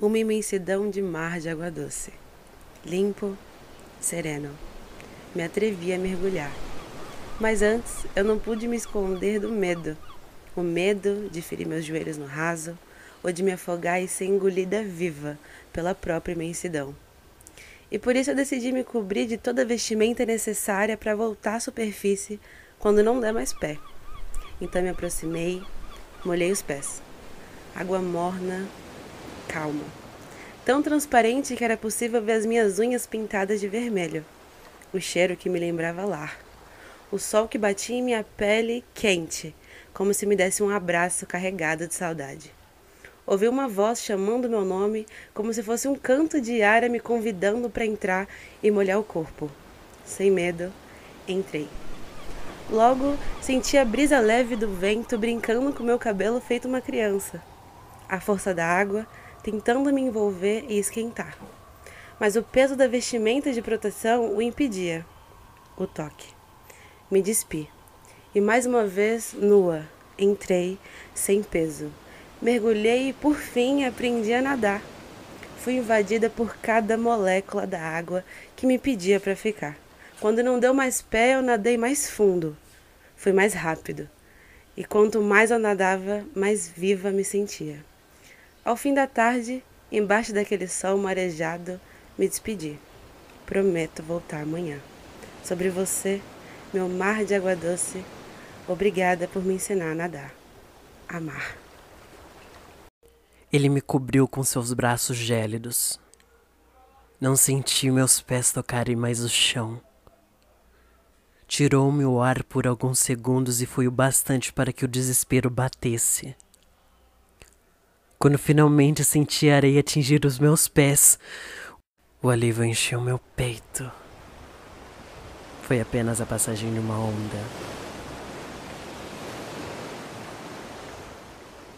uma imensidão de mar de água doce, limpo, sereno. Me atrevi a mergulhar. Mas antes eu não pude me esconder do medo. O medo de ferir meus joelhos no raso ou de me afogar e ser engolida viva pela própria imensidão. E por isso eu decidi me cobrir de toda a vestimenta necessária para voltar à superfície quando não der mais pé. Então me aproximei, molhei os pés. Água morna, calma. Tão transparente que era possível ver as minhas unhas pintadas de vermelho. O cheiro que me lembrava lar. O sol que batia em minha pele quente, como se me desse um abraço carregado de saudade. Ouvi uma voz chamando meu nome, como se fosse um canto de ara me convidando para entrar e molhar o corpo. Sem medo, entrei. Logo, senti a brisa leve do vento brincando com meu cabelo feito uma criança. A força da água tentando me envolver e esquentar. Mas o peso da vestimenta de proteção o impedia. O toque. Me despi. E mais uma vez, nua, entrei sem peso Mergulhei e por fim aprendi a nadar. Fui invadida por cada molécula da água que me pedia para ficar. Quando não deu mais pé, eu nadei mais fundo. Fui mais rápido. E quanto mais eu nadava, mais viva me sentia. Ao fim da tarde, embaixo daquele sol marejado, me despedi. Prometo voltar amanhã. Sobre você, meu mar de água doce, obrigada por me ensinar a nadar. Amar. Ele me cobriu com seus braços gélidos. Não senti meus pés tocarem mais o chão. Tirou-me o ar por alguns segundos e foi o bastante para que o desespero batesse. Quando finalmente senti a areia atingir os meus pés, o alívio encheu meu peito. Foi apenas a passagem de uma onda.